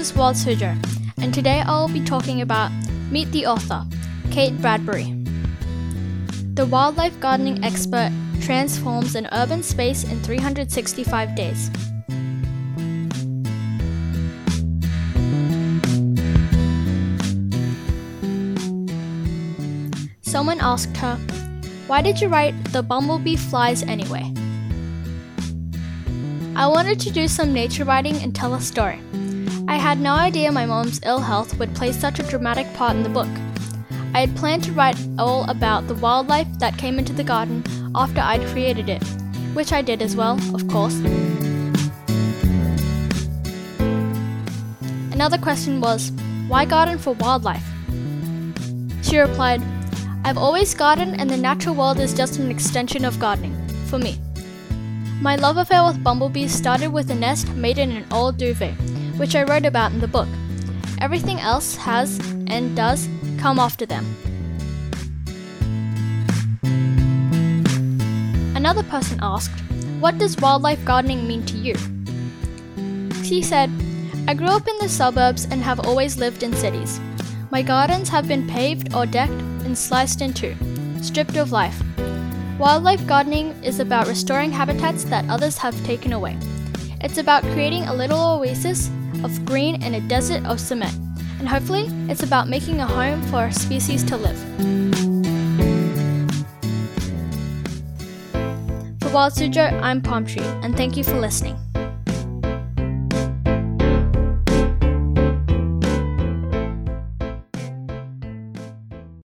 Wild Suzhou, and today I'll be talking about Meet the Author, Kate Bradbury. The wildlife gardening expert transforms an urban space in 365 days. Someone asked her, Why did you write The Bumblebee Flies anyway? I wanted to do some nature writing and tell a story. I had no idea my mom's ill health would play such a dramatic part in the book. I had planned to write all about the wildlife that came into the garden after I'd created it, which I did as well, of course. Another question was, why garden for wildlife? She replied, I've always gardened, and the natural world is just an extension of gardening, for me. My love affair with bumblebees started with a nest made in an old duvet, which I wrote about in the book. Everything else has, and does, come after them. Another person asked, What does wildlife gardening mean to you? She said, I grew up in the suburbs and have always lived in cities. My gardens have been paved or decked and sliced in two, stripped of life. Wildlife gardening is about restoring habitats that others have taken away. It's about creating a little oasis of green in a desert of cement, and hopefully, it's about making a home for a species to live. For Wild Suzhou, I'm Palm Tree, and thank you for listening.